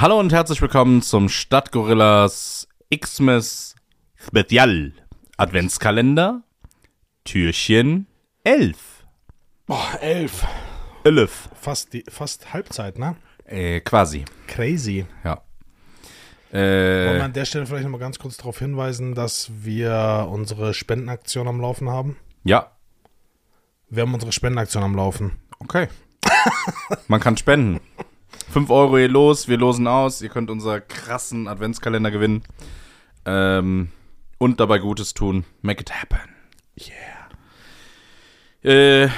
Hallo und herzlich willkommen zum Stadtgorillas Xmas Spezial Adventskalender Türchen 11. Boah, elf. 11. Fast, die, fast Halbzeit, ne? Äh, quasi, Crazy. ja. Wollen wir Äh, an der Stelle vielleicht nochmal ganz kurz darauf hinweisen, dass wir unsere Spendenaktion am Laufen haben? ja, Wir haben unsere Spendenaktion am Laufen. okay. Man kann spenden. 5 Euro hier los, wir losen aus. Ihr könnt unser krassen Adventskalender gewinnen. Ähm, und dabei Gutes tun. Make it happen. Yeah. Äh,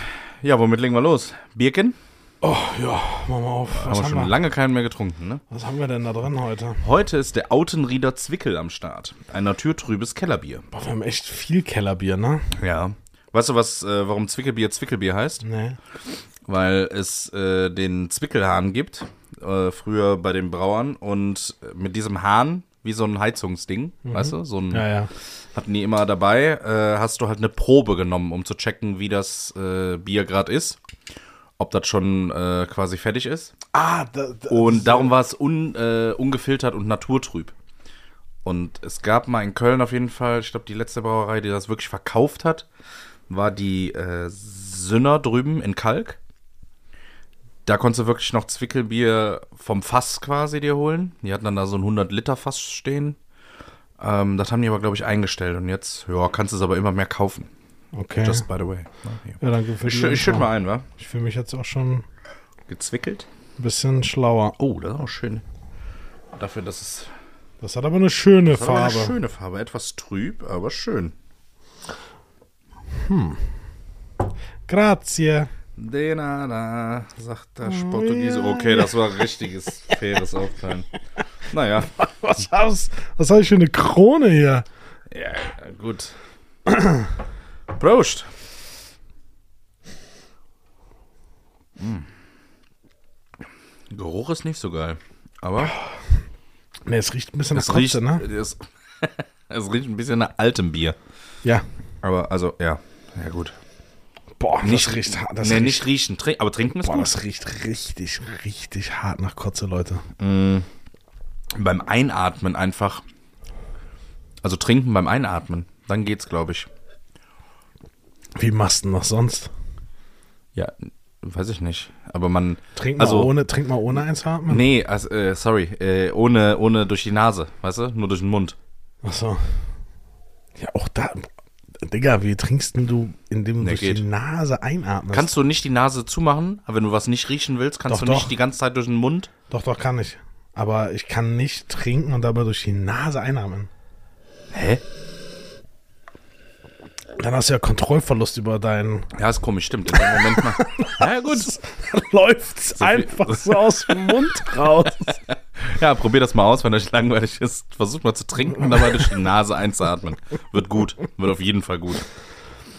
ja, womit legen wir los? Bierchen? Oh, ja, machen wir auf. Haben Was wir haben, schon wir, lange keinen mehr getrunken, ne? was haben wir denn da drin heute? Heute ist der Autenrieder Zwickel am Start. Ein naturtrübes Kellerbier. Boah, wir haben echt viel Kellerbier, ne? Ja. Weißt du, was, äh, warum Zwickelbier Zwickelbier heißt? Nee. Weil es äh, den Zwickelhahn gibt, äh, früher bei den Brauern. Und mit diesem Hahn, wie so ein Heizungsding, weißt du, so ein, Ja, ja. hatten die immer dabei, äh, hast du halt eine Probe genommen, um zu checken, wie das äh, Bier gerade ist. Ob das schon äh, quasi fertig ist. Ah, da, da, Und darum war es un, äh, ungefiltert und naturtrüb. Und es gab mal in Köln auf jeden Fall, ich glaube, die letzte Brauerei, die das wirklich verkauft hat, war die äh, Sünner drüben in Kalk. Da konntest du wirklich noch Zwickelbier vom Fass quasi dir holen. Die hatten dann da so ein 100-Liter-Fass stehen. Ähm, das haben die aber, glaube ich, eingestellt. Und jetzt, ja, kannst du es aber immer mehr kaufen. Okay. Just by the way. Ja, danke für Ich, ich schütte mal ein, wa? Ich fühle mich jetzt auch schon Gezwickelt. ein bisschen schlauer. Oh, das ist auch schön. Dafür, dass es Das hat aber eine schöne Das Farbe. eine schöne Farbe, etwas trüb, aber schön. Grazie. De nada, sagt der Portugiese. Okay, das war richtiges, faires Aufteilen. Naja, Was hast was hab ich für eine Krone hier? ja, ja, gut. Prost. Mm. Geruch ist nicht so geil, aber Ne, es riecht ein bisschen nach Kotze, ne? es, es riecht ein bisschen nach altem Bier. Ja. Aber also, ja, ja gut. Boah, Nicht- das riecht hart. Das nee, riecht, nicht riechen, trink, aber trinken ist Boah, gut. das riecht richtig, richtig hart nach Kotze, Leute. beim Einatmen einfach. Also trinken beim Einatmen. Dann geht's, glaube ich. Wie machst du denn das sonst? Ja, weiß ich nicht. Aber man. Trink mal, also, ohne, trink mal ohne eins atmen? Nee, also, äh, sorry. Äh, ohne, ohne durch die Nase, weißt du? Nur durch den Mund. Achso. Ja, auch da. Digga, wie trinkst denn du, indem du Nee, durch geht. die Nase einatmest? Kannst du nicht die Nase zumachen, aber wenn du was nicht riechen willst, kannst Doch, du doch. nicht die ganze Zeit durch den Mund? Doch, doch, kann ich. Aber ich kann nicht trinken und dabei durch die Nase einatmen. Hä? Dann hast du ja Kontrollverlust über deinen. Ja, ist komisch, stimmt. In dem Moment mal. Ja, gut. Läuft's viel- einfach so aus dem Mund raus. Ja, probier das mal aus, wenn euch langweilig ist. Versucht mal zu trinken und dabei durch die Nase einzuatmen. Wird gut. Wird auf jeden Fall gut.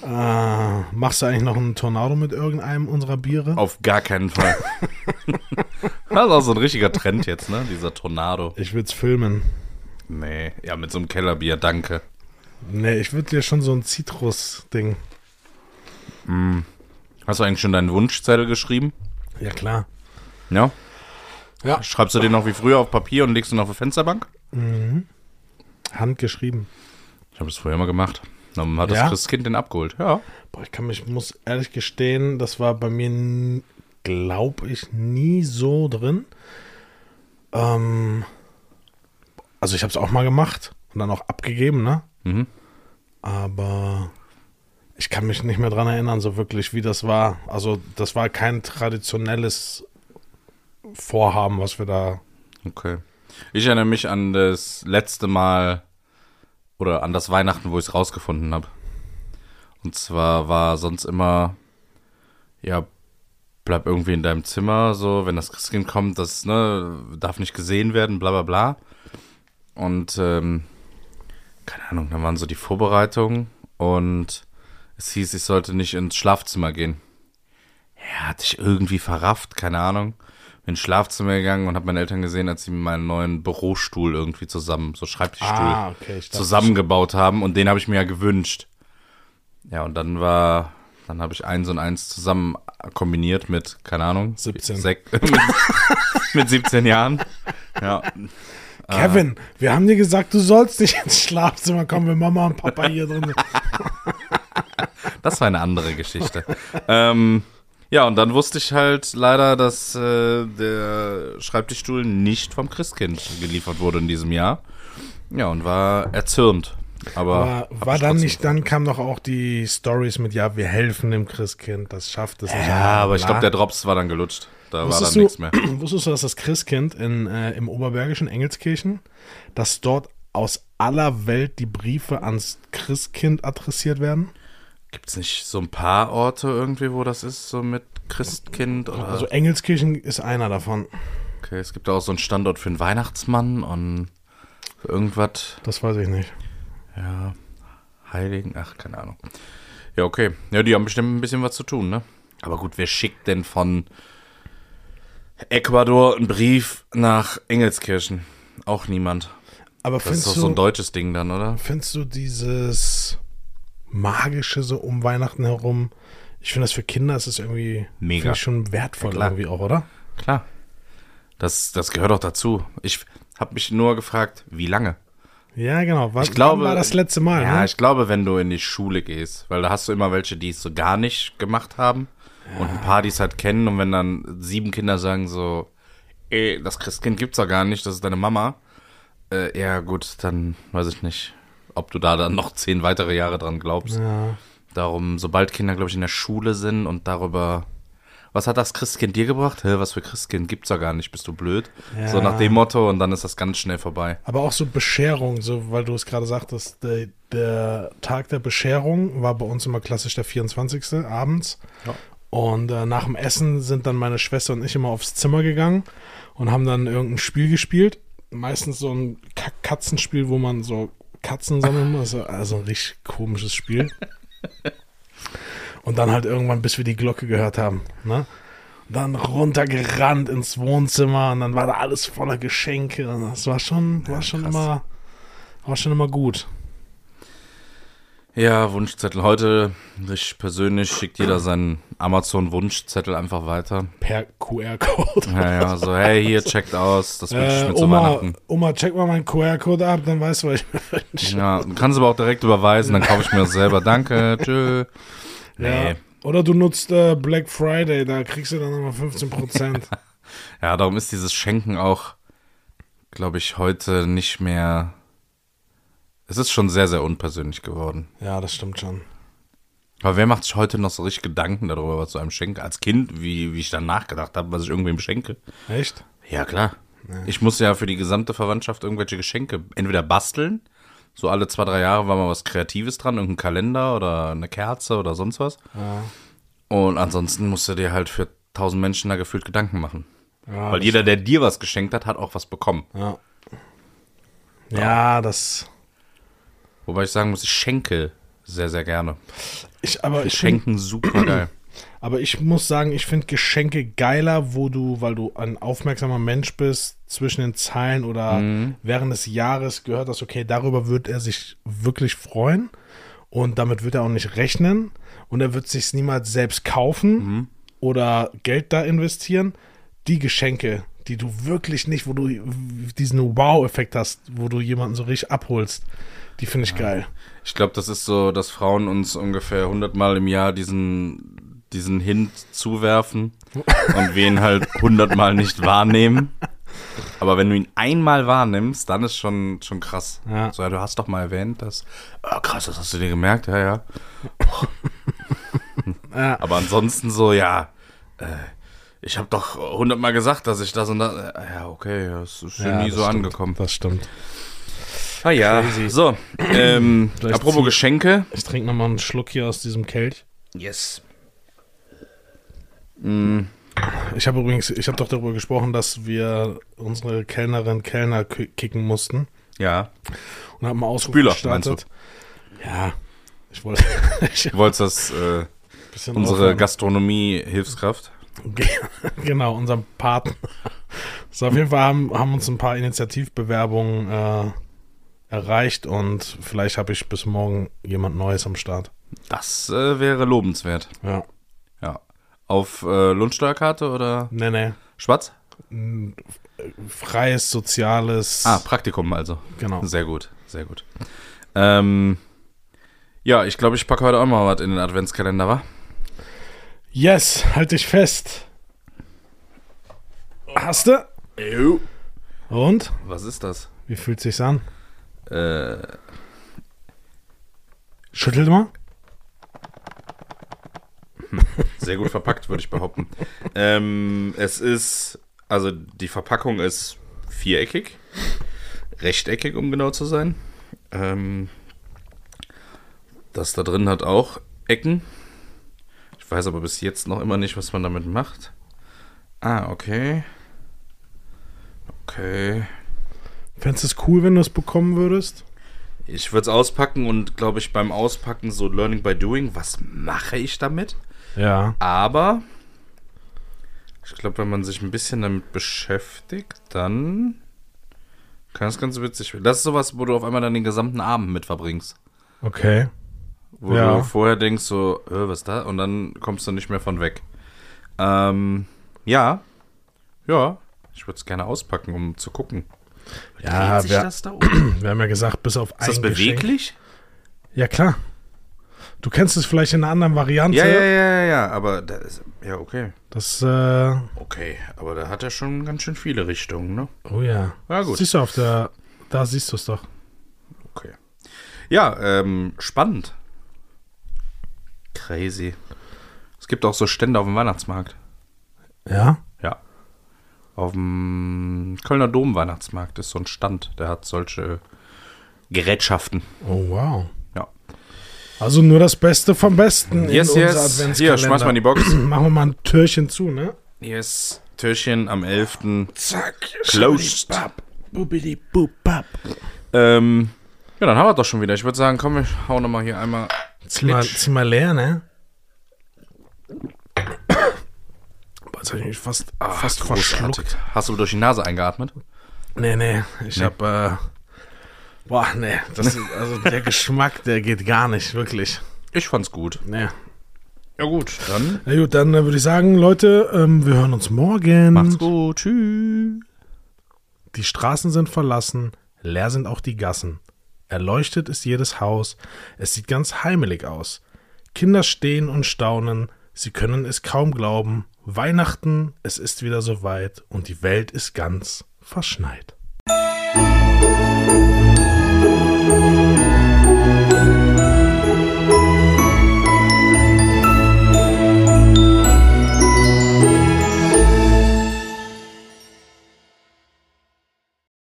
äh, machst du eigentlich noch einen Tornado mit irgendeinem unserer Biere? Auf gar keinen Fall. das ist auch so ein richtiger Trend jetzt, ne? Dieser Tornado. Ich will's filmen. Nee, ja, mit so einem Kellerbier, danke. Nee, ich würde dir schon so ein Zitrus-Ding. Hast du eigentlich schon deinen Wunschzettel geschrieben? Ja, klar. Ja. Ja. Schreibst du den noch wie früher auf Papier und legst ihn auf die Fensterbank? Handgeschrieben. Ich habe das früher immer gemacht. Dann hat das Ja? Christkind den abgeholt. Ja. Boah, ich kann mich, muss ehrlich gestehen, das war bei mir, glaube ich, nie so drin. Ähm, also ich habe es auch mal gemacht und dann auch abgegeben, ne? Mhm. Aber ich kann mich nicht mehr dran erinnern, so wirklich, wie das war. Also das war kein traditionelles Vorhaben, was wir da. Okay. Ich erinnere mich an das letzte Mal oder an das Weihnachten, wo ich es rausgefunden habe. Und zwar war sonst immer, ja, bleib irgendwie in deinem Zimmer, so, wenn das Christkind kommt, das, ne, darf nicht gesehen werden, bla bla bla. Und, ähm, keine Ahnung, dann waren so die Vorbereitungen und es hieß, ich sollte nicht ins Schlafzimmer gehen. Ja, hatte ich irgendwie verrafft, keine Ahnung. Bin ins Schlafzimmer gegangen und habe meine Eltern gesehen, als sie meinen neuen Bürostuhl irgendwie zusammen, so Schreibtischstuhl, Ah, okay, zusammengebaut haben und den habe ich mir ja gewünscht. Ja, und dann war, dann habe ich eins und eins zusammen kombiniert mit, keine Ahnung, 17. Sek mit, mit 17 Jahren. Ja. Kevin, wir haben dir gesagt, du sollst nicht ins Schlafzimmer kommen, wenn Mama und Papa hier drin sind. Das war eine andere Geschichte. ähm, ja, und dann wusste ich halt leider, dass äh, der Schreibtischstuhl nicht vom Christkind geliefert wurde in diesem Jahr. Ja, und war erzürnt. Aber war ich dann nicht, dann kam doch auch die Stories mit, ja, wir helfen dem Christkind, das schafft es nicht. Ja, aber ich Bla. glaube, der Drops war dann gelutscht. Da war Wusstest dann du, nichts mehr. wusstest du, dass das Christkind in, äh, im Oberbergischen Engelskirchen, dass dort aus aller Welt die Briefe ans Christkind adressiert werden? Gibt es nicht so ein paar Orte irgendwie, wo das ist, so mit Christkind? Oder? Also Engelskirchen ist einer davon. okay, es gibt auch so einen Standort für einen Weihnachtsmann und irgendwas. Das weiß ich nicht. Ja, Heiligen, ach, keine Ahnung. Ja, okay. Ja, die haben bestimmt ein bisschen was zu tun, ne? Aber gut, wer schickt denn von Ecuador einen Brief nach Engelskirchen? Auch niemand. Aber Das ist doch so ein deutsches Ding dann, oder? findest du dieses Magische so um Weihnachten herum? Ich finde das für Kinder ist es irgendwie Mega. schon wertvoll Ja, irgendwie auch, oder? Klar. Das, das gehört doch dazu. Ich habe mich nur gefragt, wie lange? Ja, genau. Was Ich glaube, war das letzte Mal? Ja, ne? ich glaube, wenn du in die Schule gehst, weil da hast du immer welche, die es so gar nicht gemacht haben und ein paar, die es halt kennen und wenn dann sieben Kinder sagen so, ey, das Christkind gibt's doch gar nicht, das ist deine Mama, äh, ja gut, dann weiß ich nicht, ob du da dann noch zehn weitere Jahre dran glaubst. ja. Darum, sobald Kinder, glaube ich, in der Schule sind und darüber, was hat das Christkind dir gebracht? Hä, was für Christkind gibt's doch gar nicht, bist du blöd? Ja. So nach dem Motto und dann ist das ganz schnell vorbei. Aber auch so Bescherung, so weil du es gerade sagtest, der, der Tag der Bescherung war bei uns immer klassisch der 24. abends. Ja. Und äh, nach dem Essen sind dann meine Schwester und ich immer aufs Zimmer gegangen und haben dann irgendein Spiel gespielt. Meistens so ein Katzenspiel, wo man so Katzen sammeln muss. Also ein richtig komisches Spiel. Und dann halt irgendwann, bis wir die Glocke gehört haben. Ne? Und dann runtergerannt ins Wohnzimmer und dann war da alles voller Geschenke. Das war schon, war schon immer, war schon immer gut. Ja, Wunschzettel. Heute, ich persönlich, schickt jeder seinen Amazon-Wunschzettel einfach weiter. Per QR-Code. Ja, ja, so, hey, hier, checkt aus, das wünsche ich Äh, mir zu Oma, Weihnachten. Oma, check mal meinen QR-Code ab, dann weißt du, was ich mir wünsche. Ja, du kannst aber auch direkt überweisen, dann kaufe ich mir das selber. Danke, tschö. Nee. Ja. Oder du nutzt äh, Black Friday, da kriegst du dann nochmal 15%. Ja, darum ist dieses Schenken auch, glaube ich, heute nicht mehr. Es ist schon sehr, sehr unpersönlich geworden. ja, das stimmt schon. Aber wer macht sich heute noch so richtig Gedanken darüber, was du einem schenke? Als Kind, wie, wie ich dann nachgedacht habe, was ich irgendwem schenke. Echt? Ja, klar. Ich muss ja für die gesamte Verwandtschaft irgendwelche Geschenke entweder basteln, so alle zwei, drei Jahre war mal was Kreatives dran, irgendein Kalender oder eine Kerze oder sonst was. Ja. Und ansonsten musst du dir halt für tausend Menschen da gefühlt Gedanken machen. Ja, Weil jeder, der dir was geschenkt hat, hat auch was bekommen. Ja. Ja, das. Wobei ich sagen muss, ich schenke sehr, sehr gerne. Ich, aber, ich Schenken super geil. aber ich muss sagen, ich finde Geschenke geiler, wo du, weil du ein aufmerksamer Mensch bist, zwischen den Zeilen oder während des Jahres gehört hast, okay, darüber wird er sich wirklich freuen und damit wird er auch nicht rechnen und er wird sich niemals selbst kaufen oder Geld da investieren. Die Geschenke, die du wirklich nicht, wo du diesen Wow-Effekt hast, wo du jemanden so richtig abholst, die finde ich geil. Ich glaube, das ist so, dass Frauen uns ungefähr 100 Mal im Jahr diesen, diesen Hint zuwerfen und wir ihn halt 100 Mal nicht wahrnehmen. Aber wenn du ihn einmal wahrnimmst, dann ist schon, schon krass. Ja. So, ja, du hast doch mal erwähnt, dass. Oh, krass, das hast du dir gemerkt, ja, ja. Ja. Aber ansonsten so, ja, äh, ich habe doch 100 Mal gesagt, dass ich das und das. Äh, ja, okay, das ist Ja, nie so stimmt. angekommen. Das stimmt. Ah ja, Crazy. so. Ähm, apropos zieh- Geschenke. Ich trinke nochmal einen Schluck hier aus diesem Kelch. Yes. Ich habe übrigens, ich habe doch darüber gesprochen, dass wir unsere Kellnerin Kellner ki- kicken mussten Ja. und haben einen Ausruf Spüler, gestartet. Ja, ich wollte ich Du wolltest das, äh, unsere. Gastronomie-Hilfskraft. genau, unseren Partner. So, auf jeden Fall haben, haben uns ein paar Initiativbewerbungen äh, erreicht und vielleicht habe ich bis morgen jemand Neues am Start. Das äh, wäre lobenswert. Ja. Ja. Auf äh, Lohnsteuerkarte oder Nee, nee. schwarz? Freies, soziales. Ah, Praktikum also. Genau. Sehr gut, sehr gut. Ähm, ja, ich glaube, ich packe heute auch mal was in den Adventskalender, wa? Yes, halt dich fest. Hast du? Und? Was ist das? Wie fühlt sich's an? Äh, Schüttelt mal. sehr gut verpackt, würde ich behaupten. ähm, es ist, also die Verpackung ist viereckig, rechteckig, um genau zu sein. Ähm, das da drin hat auch Ecken. Ich weiß aber bis jetzt noch immer nicht, was man damit macht. Ah, okay. Okay. Fändest du es cool, wenn du es bekommen würdest? Ich würde es auspacken und glaube ich beim Auspacken so Learning by Doing, was mache ich damit? Ja. Aber ich glaube, wenn man sich ein bisschen damit beschäftigt, dann kann es ganz witzig werden. Das ist sowas, wo du auf einmal dann den gesamten Abend mit verbringst. Okay. Wo Ja. du vorher denkst so, äh, was da? Und dann kommst du nicht mehr von weg. Ähm, ja. Ja. Ich würde es gerne auspacken, um zu gucken. Ja, Dreht sich wir, das da oben? wir haben ja gesagt, bis auf Ist das ein Geschenk- beweglich? Ja, klar. Du kennst es vielleicht in einer anderen Variante. Ja, ja, ja, ja, ja, aber da ist, ja, okay. Das, äh, Okay, aber da hat er schon ganz schön viele Richtungen, ne? oh ja. Ja, gut. Siehst du auf der, da siehst du es doch. Okay. Ja, ähm, spannend. Crazy. Es gibt auch so Stände auf dem Weihnachtsmarkt. Ja? Auf dem Kölner Dom-Weihnachtsmarkt ist so ein Stand, der hat solche Gerätschaften. Oh, wow. Ja. Also nur das Beste vom Besten Yes, in yes. unser Adventskalender. Hier, schmeiß mal in die Box. Machen wir mal ein Türchen zu, ne? Yes. Türchen am 11. Zack. Closed. Bubidi bubab. Ähm, ja, dann haben wir doch schon wieder. Ich würde sagen, komm, wir hauen nochmal hier einmal. Zieh mal, Klitsch. zieh mal leer, ne? Jetzt hab ich mich fast, fast verschluckt. Hast du durch die Nase eingeatmet? Nee, nee, ich hab, äh, boah, nee, das, also der Geschmack, der geht gar nicht, wirklich. Ich fand's gut. Nee. Ja gut, dann Na gut, dann äh, würde ich sagen, Leute, ähm, wir hören uns morgen. macht's gut. Tschüss. Die Straßen sind verlassen, leer sind auch die Gassen. Erleuchtet ist jedes Haus, es sieht ganz heimelig aus. Kinder stehen und staunen, sie können es kaum glauben. Weihnachten, es ist wieder soweit und die Welt ist ganz verschneit.